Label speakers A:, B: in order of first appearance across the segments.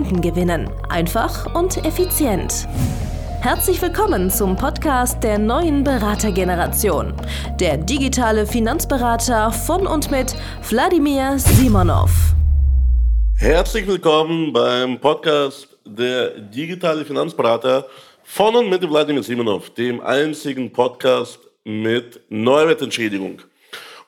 A: Kunden gewinnen. Einfach und effizient. Herzlich willkommen zum Podcast der neuen Beratergeneration. Der digitale Finanzberater von und mit Wladimir Simonov.
B: Herzlich willkommen beim Podcast der digitale Finanzberater von und mit Wladimir Simonov, dem einzigen Podcast mit Neuwertentschädigung.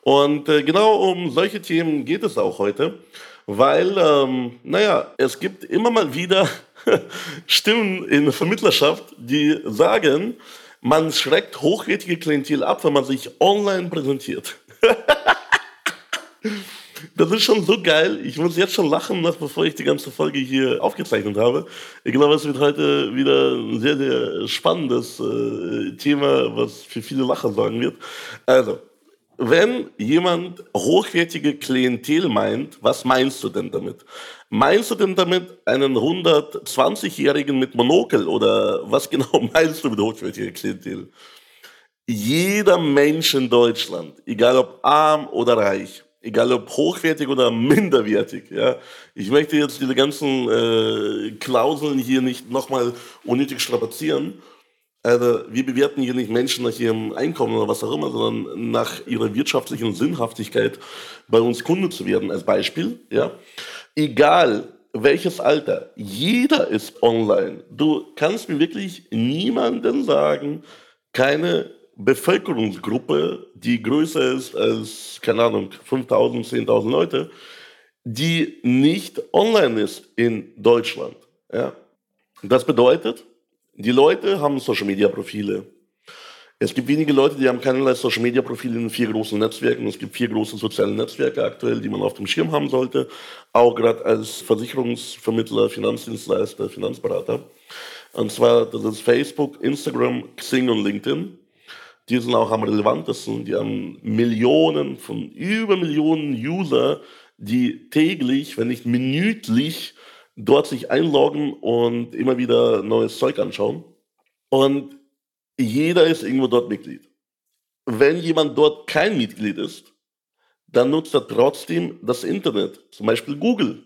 B: Und äh, genau um solche Themen geht es auch heute weil, ähm, naja, es gibt immer mal wieder Stimmen in der Vermittlerschaft, die sagen, man schreckt hochwertige Klientel ab, wenn man sich online präsentiert. das ist schon so geil. Ich muss jetzt schon lachen, noch bevor ich die ganze Folge hier aufgezeichnet habe. Ich glaube, es wird heute wieder ein sehr, sehr spannendes äh, Thema, was für viele Lacher sorgen wird. Also, wenn jemand hochwertige Klientel meint, was meinst du denn damit? Meinst du denn damit einen 120-Jährigen mit Monokel oder was genau meinst du mit hochwertiger Klientel? Jeder Mensch in Deutschland, egal ob arm oder reich, egal ob hochwertig oder minderwertig, ja. Ich möchte jetzt diese ganzen äh, Klauseln hier nicht nochmal unnötig strapazieren, also wir bewerten hier nicht Menschen nach ihrem Einkommen oder was auch immer, sondern nach ihrer wirtschaftlichen Sinnhaftigkeit bei uns Kunde zu werden. Als Beispiel, ja. Egal welches Alter, jeder ist online. Du kannst mir wirklich niemanden sagen, keine Bevölkerungsgruppe, die größer ist als, keine Ahnung, 5000, 10.000 Leute, die nicht online ist in Deutschland. Ja. Das bedeutet, die Leute haben Social Media Profile. Es gibt wenige Leute, die haben keinerlei Social Media Profile in vier großen Netzwerken. Es gibt vier große soziale Netzwerke aktuell, die man auf dem Schirm haben sollte. Auch gerade als Versicherungsvermittler, Finanzdienstleister, Finanzberater. Und zwar, das ist Facebook, Instagram, Xing und LinkedIn. Die sind auch am relevantesten. Die haben Millionen von über Millionen User, die täglich, wenn nicht minütlich, dort sich einloggen und immer wieder neues Zeug anschauen. Und jeder ist irgendwo dort Mitglied. Wenn jemand dort kein Mitglied ist, dann nutzt er trotzdem das Internet, zum Beispiel Google,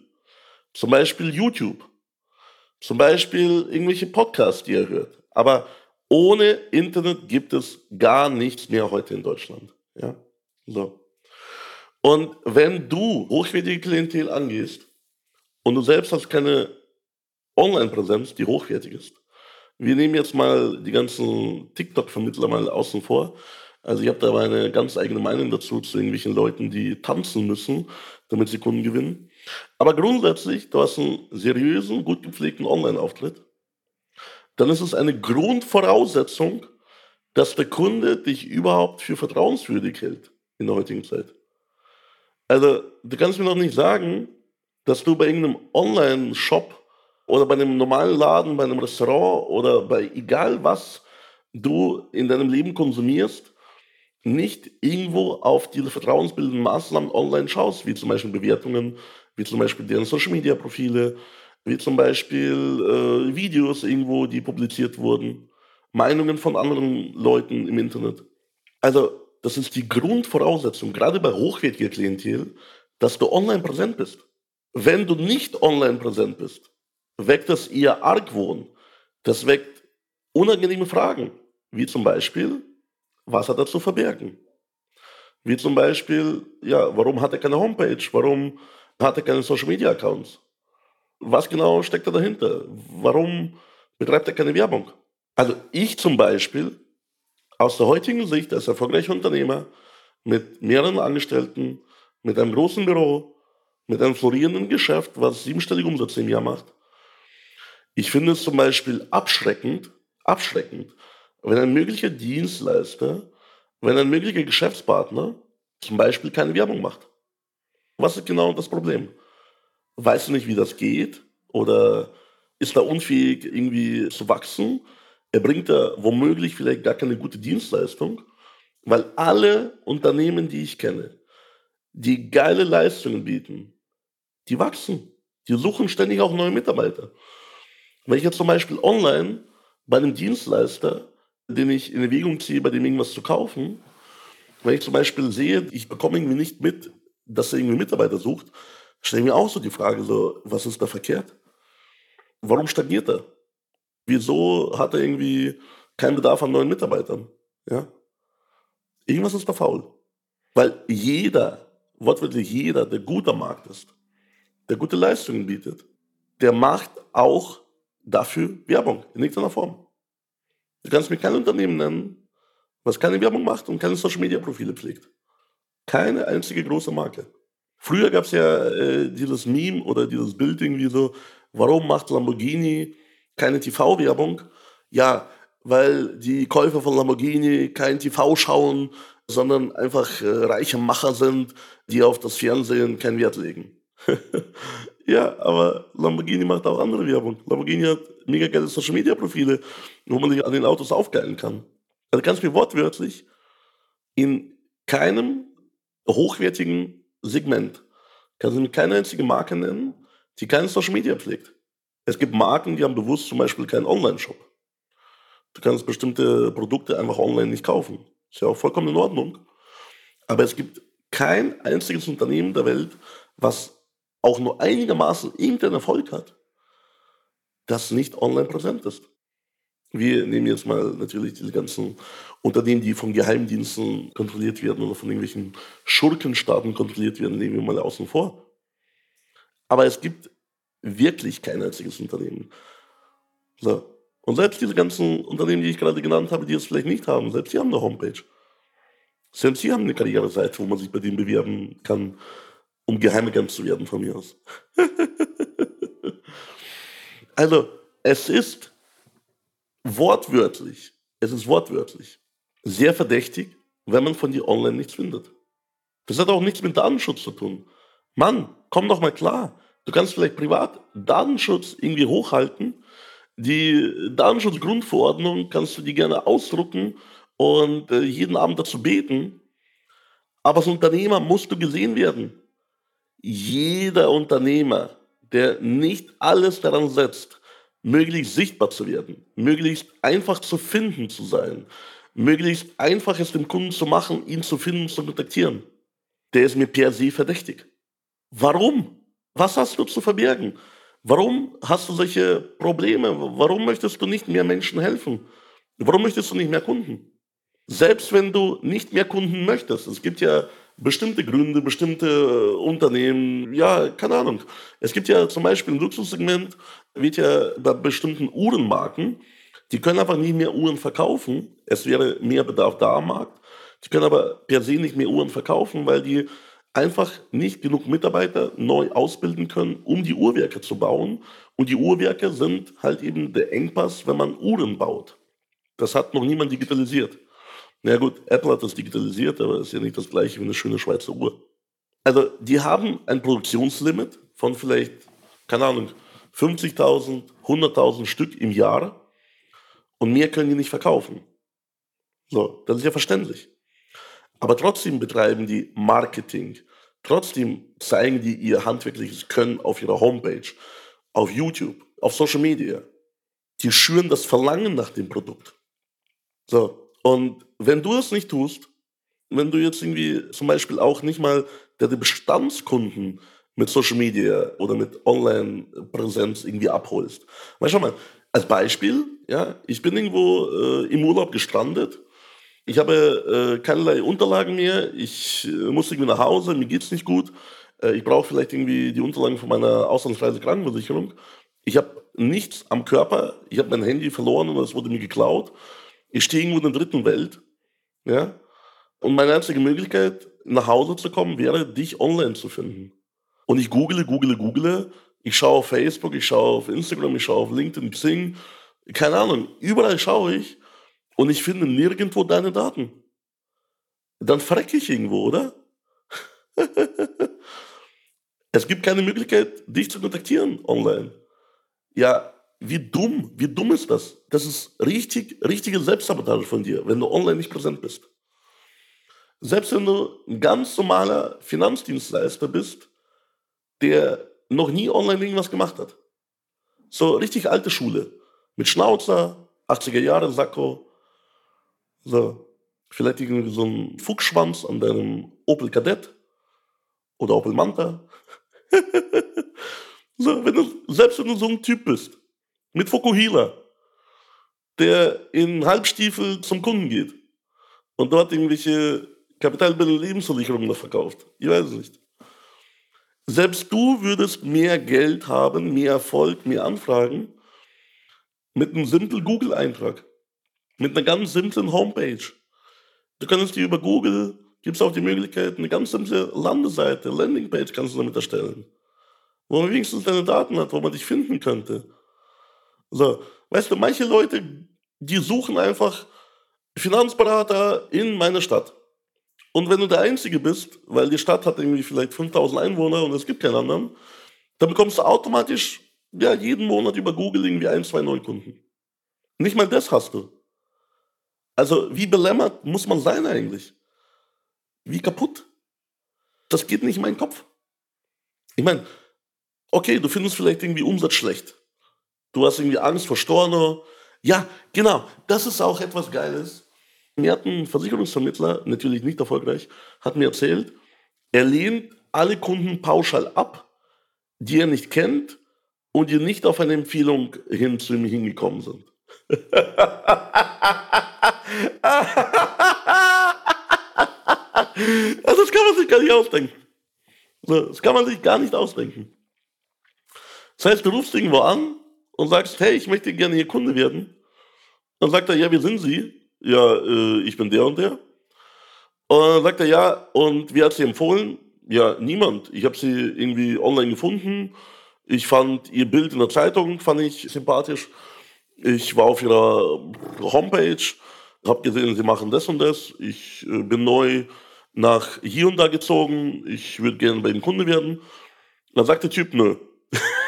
B: zum Beispiel YouTube, zum Beispiel irgendwelche Podcasts, die er hört. Aber ohne Internet gibt es gar nichts mehr heute in Deutschland. Ja? So. Und wenn du hochwertige Klientel angehst, und du selbst hast keine Online-Präsenz, die hochwertig ist. Wir nehmen jetzt mal die ganzen TikTok-Vermittler mal außen vor. Also ich habe da meine ganz eigene Meinung dazu, zu irgendwelchen Leuten, die tanzen müssen, damit sie Kunden gewinnen. Aber grundsätzlich, du hast einen seriösen, gut gepflegten Online-Auftritt. Dann ist es eine Grundvoraussetzung, dass der Kunde dich überhaupt für vertrauenswürdig hält in der heutigen Zeit. Also, du kannst mir noch nicht sagen, dass du bei irgendeinem Online-Shop oder bei einem normalen Laden, bei einem Restaurant oder bei egal was du in deinem Leben konsumierst, nicht irgendwo auf diese vertrauensbildenden Maßnahmen online schaust, wie zum Beispiel Bewertungen, wie zum Beispiel deren Social-Media-Profile, wie zum Beispiel äh, Videos irgendwo, die publiziert wurden, Meinungen von anderen Leuten im Internet. Also das ist die Grundvoraussetzung, gerade bei hochwertiger Klientel, dass du online präsent bist. Wenn du nicht online präsent bist, weckt das eher Argwohn. Das weckt unangenehme Fragen, wie zum Beispiel, was hat er zu verbergen? Wie zum Beispiel, ja, warum hat er keine Homepage? Warum hat er keine Social Media Accounts? Was genau steckt da dahinter? Warum betreibt er keine Werbung? Also ich zum Beispiel, aus der heutigen Sicht als erfolgreicher Unternehmer mit mehreren Angestellten, mit einem großen Büro, mit einem florierenden Geschäft, was siebenstellige Umsätze im Jahr macht. Ich finde es zum Beispiel abschreckend, abschreckend, wenn ein möglicher Dienstleister, wenn ein möglicher Geschäftspartner zum Beispiel keine Werbung macht. Was ist genau das Problem? Weißt du nicht, wie das geht? oder ist da unfähig, irgendwie zu wachsen. Er bringt da womöglich vielleicht gar keine gute Dienstleistung, weil alle Unternehmen, die ich kenne, die geile Leistungen bieten, die wachsen. Die suchen ständig auch neue Mitarbeiter. Wenn ich jetzt zum Beispiel online bei einem Dienstleister, den ich in Erwägung ziehe, bei dem irgendwas zu kaufen, wenn ich zum Beispiel sehe, ich bekomme irgendwie nicht mit, dass er irgendwie Mitarbeiter sucht, stelle ich mir auch so die Frage, so, was ist da verkehrt? Warum stagniert er? Wieso hat er irgendwie keinen Bedarf an neuen Mitarbeitern? Ja? Irgendwas ist da faul. Weil jeder, wortwörtlich jeder, der gut am Markt ist, der gute Leistungen bietet, der macht auch dafür Werbung in irgendeiner Form. Du kannst mir kein Unternehmen nennen, was keine Werbung macht und keine Social Media Profile pflegt. Keine einzige große Marke. Früher gab es ja äh, dieses Meme oder dieses Bild irgendwie so, warum macht Lamborghini keine TV-Werbung? Ja, weil die Käufer von Lamborghini kein TV schauen, sondern einfach äh, reiche Macher sind, die auf das Fernsehen keinen Wert legen. ja, aber Lamborghini macht auch andere Werbung. Lamborghini hat mega geile Social Media Profile, wo man sich an den Autos aufgeilen kann. Also ganz mir wortwörtlich, in keinem hochwertigen Segment kannst du mir keine einzige Marke nennen, die keinen Social Media pflegt. Es gibt Marken, die haben bewusst zum Beispiel keinen Online-Shop. Du kannst bestimmte Produkte einfach online nicht kaufen. Ist ja auch vollkommen in Ordnung. Aber es gibt kein einziges Unternehmen der Welt, was auch nur einigermaßen irgendeinen Erfolg hat, das nicht online präsent ist. Wir nehmen jetzt mal natürlich diese ganzen Unternehmen, die von Geheimdiensten kontrolliert werden oder von irgendwelchen Schurkenstaaten kontrolliert werden, nehmen wir mal außen vor. Aber es gibt wirklich kein einziges Unternehmen. So. Und selbst diese ganzen Unternehmen, die ich gerade genannt habe, die es vielleicht nicht haben, selbst sie haben eine Homepage. Selbst sie haben eine Karriereseite, wo man sich bei denen bewerben kann, um Geheimagent zu werden von mir aus. also, es ist wortwörtlich, es ist wortwörtlich sehr verdächtig, wenn man von dir online nichts findet. Das hat auch nichts mit Datenschutz zu tun. Mann, komm doch mal klar. Du kannst vielleicht privat Datenschutz irgendwie hochhalten, die Datenschutzgrundverordnung kannst du dir gerne ausdrucken und äh, jeden Abend dazu beten. Aber als Unternehmer musst du gesehen werden. Jeder Unternehmer, der nicht alles daran setzt, möglichst sichtbar zu werden, möglichst einfach zu finden zu sein, möglichst einfach es dem Kunden zu machen, ihn zu finden, zu kontaktieren, der ist mir per se verdächtig. Warum? Was hast du zu verbergen? Warum hast du solche Probleme? Warum möchtest du nicht mehr Menschen helfen? Warum möchtest du nicht mehr Kunden? Selbst wenn du nicht mehr Kunden möchtest, es gibt ja bestimmte Gründe, bestimmte äh, Unternehmen, ja, keine Ahnung. Es gibt ja zum Beispiel im Luxussegment, wird ja bei bestimmten Uhrenmarken, die können einfach nicht mehr Uhren verkaufen. Es wäre mehr Bedarf da am Markt. Die können aber per se nicht mehr Uhren verkaufen, weil die einfach nicht genug Mitarbeiter neu ausbilden können, um die Uhrwerke zu bauen. Und die Uhrwerke sind halt eben der Engpass, wenn man Uhren baut. Das hat noch niemand digitalisiert. Na gut, Apple hat das digitalisiert, aber ist ja nicht das gleiche wie eine schöne Schweizer Uhr. Also die haben ein Produktionslimit von vielleicht, keine Ahnung, 50.000, 100.000 Stück im Jahr und mehr können die nicht verkaufen. So, das ist ja verständlich. Aber trotzdem betreiben die Marketing. Trotzdem zeigen die ihr handwerkliches Können auf ihrer Homepage, auf YouTube, auf Social Media. Die schüren das Verlangen nach dem Produkt. So, und wenn du das nicht tust, wenn du jetzt irgendwie zum Beispiel auch nicht mal deine Bestandskunden mit Social Media oder mit Online-Präsenz irgendwie abholst. Weil schau mal, als Beispiel, ja, ich bin irgendwo äh, im Urlaub gestrandet ich habe äh, keinerlei Unterlagen mehr. Ich äh, muss irgendwie nach Hause, mir geht es nicht gut. Äh, ich brauche vielleicht irgendwie die Unterlagen von meiner Auslandsreise Krankenversicherung. Ich habe nichts am Körper. Ich habe mein Handy verloren und es wurde mir geklaut. Ich stehe irgendwo in der dritten Welt. Ja? Und meine einzige Möglichkeit, nach Hause zu kommen, wäre, dich online zu finden. Und ich google, google, google. Ich schaue auf Facebook, ich schaue auf Instagram, ich schaue auf LinkedIn, Xing. Keine Ahnung. Überall schaue ich und ich finde nirgendwo deine Daten. Dann verrecke ich irgendwo, oder? es gibt keine Möglichkeit, dich zu kontaktieren online. Ja, wie dumm, wie dumm ist das? Das ist richtig, richtige Selbstsabotage von dir, wenn du online nicht präsent bist. Selbst wenn du ein ganz normaler Finanzdienstleister bist, der noch nie online irgendwas gemacht hat. So richtig alte Schule. Mit Schnauzer, 80er Jahre Sakko. So. Vielleicht irgendwie so ein Fuchsschwanz an deinem Opel Kadett oder Opel Manta. so, wenn du, selbst wenn du so ein Typ bist, mit Fukuhila, der in Halbstiefel zum Kunden geht und dort irgendwelche Kapitalbildende Lebensversicherungen verkauft. Ich weiß es nicht. Selbst du würdest mehr Geld haben, mehr Erfolg, mehr Anfragen mit einem simplen Google-Eintrag. Mit einer ganz simplen Homepage. Du kannst dir über Google, gibt es auch die Möglichkeit, eine ganz simple Landeseite, Landingpage kannst du damit erstellen. Wo man wenigstens deine Daten hat, wo man dich finden könnte. So, weißt du, manche Leute, die suchen einfach Finanzberater in meiner Stadt. Und wenn du der Einzige bist, weil die Stadt hat irgendwie vielleicht 5000 Einwohner und es gibt keinen anderen, dann bekommst du automatisch ja, jeden Monat über Google irgendwie ein, zwei Neukunden. Nicht mal das hast du. Also wie belämmert muss man sein eigentlich? Wie kaputt? Das geht nicht in meinen Kopf. Ich meine, okay, du findest vielleicht irgendwie Umsatz schlecht. Du hast irgendwie Angst vor Storno. Ja, genau, das ist auch etwas Geiles. Mir hat ein Versicherungsvermittler, natürlich nicht erfolgreich, hat mir erzählt, er lehnt alle Kunden pauschal ab, die er nicht kennt und die nicht auf eine Empfehlung hin zu ihm hingekommen sind. Also das kann man sich gar nicht ausdenken. Das kann man sich gar nicht ausdenken. Das heißt, du rufst irgendwo an und sagst, hey, ich möchte gerne Ihr Kunde werden. Dann sagt er, ja, wie sind Sie? ja, äh, ich bin der und der. Und dann sagt er, ja, und wer hat sie empfohlen? Ja, niemand. Ich habe sie irgendwie online gefunden. Ich fand ihr Bild in der Zeitung, fand ich sympathisch. Ich war auf ihrer Homepage, habe gesehen, sie machen das und das. Ich äh, bin neu nach hier und da gezogen. Ich würde gerne bei Ihnen Kunde werden. Dann sagt der Typ, nö.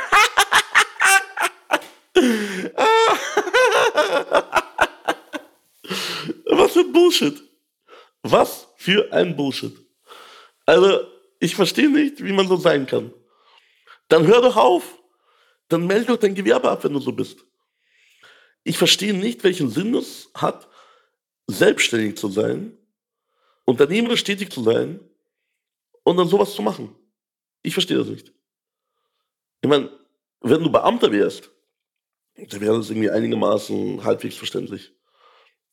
B: Bullshit. Was für ein Bullshit. Also, ich verstehe nicht, wie man so sein kann. Dann hör doch auf. Dann melde doch dein Gewerbe ab, wenn du so bist. Ich verstehe nicht, welchen Sinn es hat, selbstständig zu sein, unternehmerisch tätig zu sein und dann sowas zu machen. Ich verstehe das nicht. Ich meine, wenn du Beamter wärst, dann wäre das irgendwie einigermaßen halbwegs verständlich.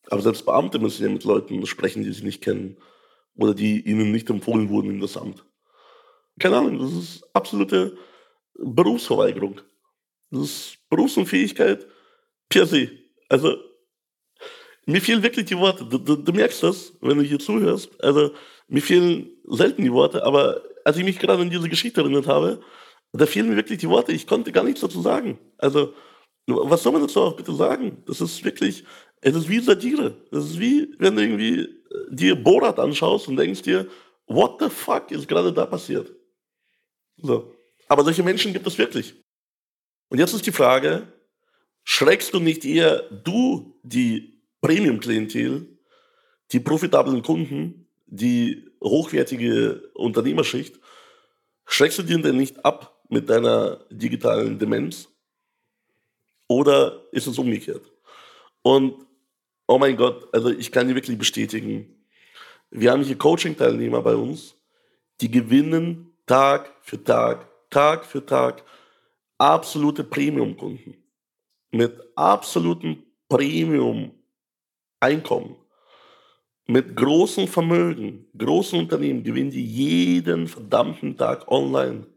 B: Aber selbst Beamte müssen ja mit Leuten sprechen, die sie nicht kennen oder die ihnen nicht empfohlen wurden in das Amt. Keine Ahnung, das ist absolute Berufsverweigerung. Das ist Berufsunfähigkeit per se. Also, mir fehlen wirklich die Worte. Du, du, du, merkst das, wenn du hier zuhörst. Also, mir fehlen selten die Worte, aber als ich mich gerade an diese Geschichte erinnert habe, da fehlen mir wirklich die Worte. Ich konnte gar nichts dazu sagen. Also, was soll man dazu auch bitte sagen? Das ist wirklich, es ist wie Satire. Es ist wie, wenn du irgendwie äh, dir Borat anschaust und denkst dir, what the fuck ist gerade da passiert? So. Aber solche Menschen gibt es wirklich. Und jetzt ist die Frage, schreckst du nicht eher du die Premium-Klientel, die profitablen Kunden, die hochwertige Unternehmerschicht, schreckst du dir denn nicht ab mit deiner digitalen Demenz? Oder ist es umgekehrt? Und oh mein Gott, also ich kann dir wirklich bestätigen, wir haben hier Coaching-Teilnehmer bei uns, die gewinnen Tag für Tag, Tag für Tag absolute Premium-Kunden mit absolutem Premium-Einkommen, mit großem Vermögen, großen Unternehmen gewinnen die jeden verdammten Tag online.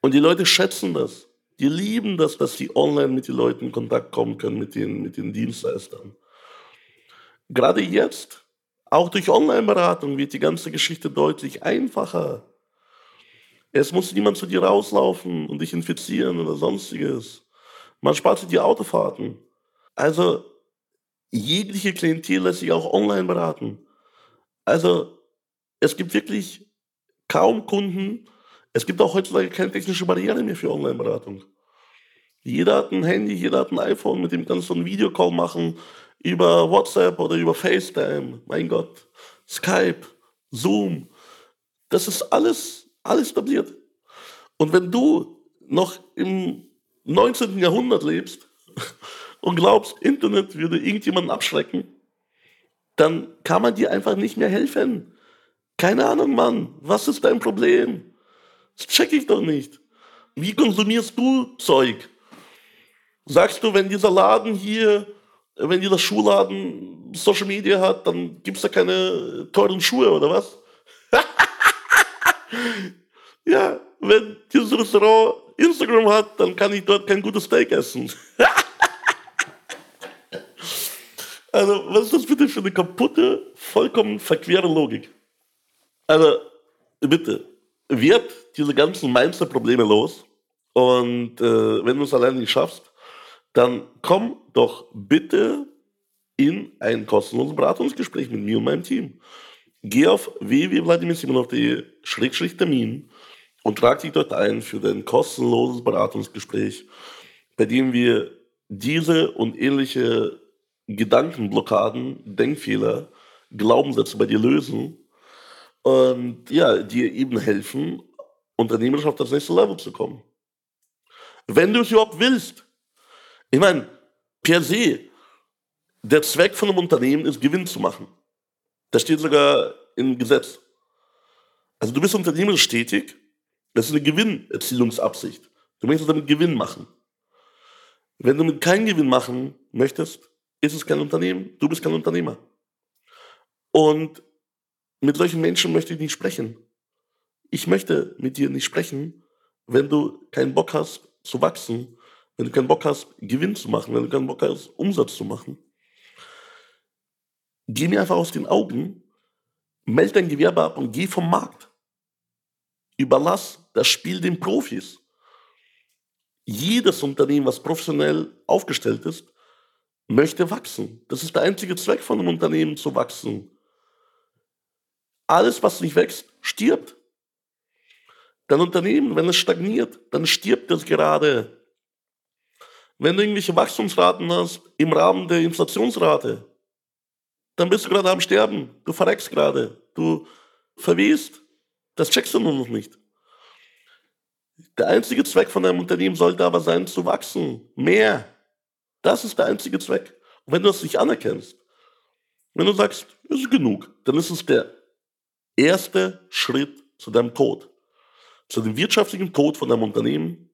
B: Und die Leute schätzen das. Die lieben das, dass sie online mit den Leuten in Kontakt kommen können, mit den, mit den Dienstleistern. Gerade jetzt, auch durch Online-Beratung, wird die ganze Geschichte deutlich einfacher. Es muss niemand zu dir rauslaufen und dich infizieren oder sonstiges. Man spart sich die Autofahrten. Also, jegliche Klientel lässt sich auch online beraten. Also, es gibt wirklich kaum Kunden. Es gibt auch heutzutage keine technische Barriere mehr für Online-Beratung. Jeder hat ein Handy, jeder hat ein iPhone, mit dem kannst du einen Videocall machen über WhatsApp oder über FaceTime. Mein Gott. Skype, Zoom. Das ist alles, alles etabliert. Und wenn du noch im 19. Jahrhundert lebst und glaubst, Internet würde irgendjemanden abschrecken, dann kann man dir einfach nicht mehr helfen. Keine Ahnung, Mann. Was ist dein Problem? Das check ich doch nicht. Wie konsumierst du Zeug? Sagst du, wenn dieser Laden hier, wenn dieser Schuhladen Social Media hat, dann gibt es da keine teuren Schuhe oder was? ja, wenn dieses Restaurant Instagram hat, dann kann ich dort kein gutes Steak essen. also, was ist das bitte für eine kaputte, vollkommen verquere Logik? Also, bitte, wird diese ganzen Mindset-Probleme los und äh, wenn du es alleine nicht schaffst, dann komm doch bitte in ein kostenloses Beratungsgespräch mit mir und meinem Team. Geh auf www.vladimirsimonov.de-termin und trag dich dort ein für dein kostenloses Beratungsgespräch, bei dem wir diese und ähnliche Gedankenblockaden, Denkfehler, Glaubenssätze bei dir lösen und ja, dir eben helfen, unternehmerisch auf das nächste Level zu kommen. Wenn du es überhaupt willst. Ich meine, per se, der Zweck von einem Unternehmen ist, Gewinn zu machen. Das steht sogar im Gesetz. Also du bist unternehmerisch tätig das ist eine Gewinnerzielungsabsicht. Du möchtest damit Gewinn machen. Wenn du mit keinen Gewinn machen möchtest, ist es kein Unternehmen, du bist kein Unternehmer. Und mit solchen Menschen möchte ich nicht sprechen. Ich möchte mit dir nicht sprechen, wenn du keinen Bock hast zu wachsen, wenn du keinen Bock hast, Gewinn zu machen, wenn du keinen Bock hast, Umsatz zu machen. Geh mir einfach aus den Augen, melde dein Gewerbe ab und geh vom Markt. Überlass das Spiel den Profis. Jedes Unternehmen, was professionell aufgestellt ist, möchte wachsen. Das ist der einzige Zweck von einem Unternehmen, zu wachsen. Alles, was nicht wächst, stirbt. Dein Unternehmen, wenn es stagniert, dann stirbt es gerade. Wenn du irgendwelche Wachstumsraten hast im Rahmen der Inflationsrate, dann bist du gerade am Sterben. Du verreckst gerade. Du verwehst. Das checkst du nur noch nicht. Der einzige Zweck von einem Unternehmen sollte aber sein, zu wachsen. Mehr. Das ist der einzige Zweck. Und wenn du das nicht anerkennst, wenn du sagst, es ist genug, dann ist es der erste Schritt zu deinem Tod. Zu dem wirtschaftlichen Tod von deinem Unternehmen,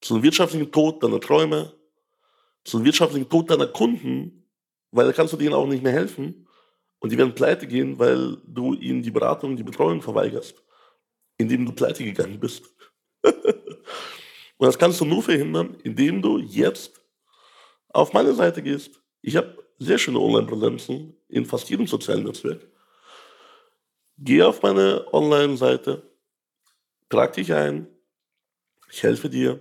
B: zu dem wirtschaftlichen Tod deiner Träume, zu dem wirtschaftlichen Tod deiner Kunden, weil da kannst du denen auch nicht mehr helfen. Und die werden pleite gehen, weil du ihnen die Beratung, die Betreuung verweigerst indem du pleite gegangen bist. Und das kannst du nur verhindern, indem du jetzt auf meine Seite gehst. Ich habe sehr schöne Online-Präsenzen in fast jedem sozialen Netzwerk. Geh auf meine Online-Seite, trag dich ein, ich helfe dir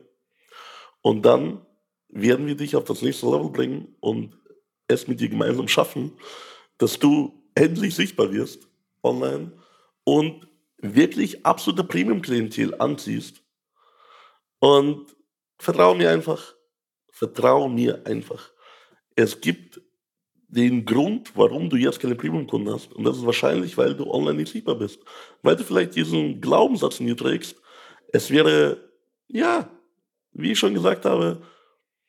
B: und dann werden wir dich auf das nächste Level bringen und es mit dir gemeinsam schaffen, dass du endlich sichtbar wirst online und wirklich absolute Premium-Klientel anziehst. Und vertraue mir einfach. Vertraue mir einfach. Es gibt den Grund, warum du jetzt keine Premium-Kunden hast. Und das ist wahrscheinlich, weil du online nicht sichtbar bist. Weil du vielleicht diesen Glaubenssatz in dir trägst. Es wäre, ja, wie ich schon gesagt habe,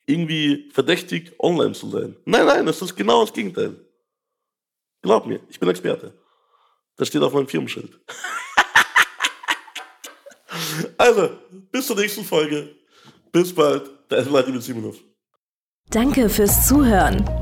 B: irgendwie verdächtig, online zu sein. Nein, nein, es ist genau das Gegenteil. Glaub mir, ich bin Experte. Das steht auf meinem Firmenschild. Also, bis zur nächsten Folge. Bis bald. Dein Vladimir Simonov.
A: Danke fürs Zuhören.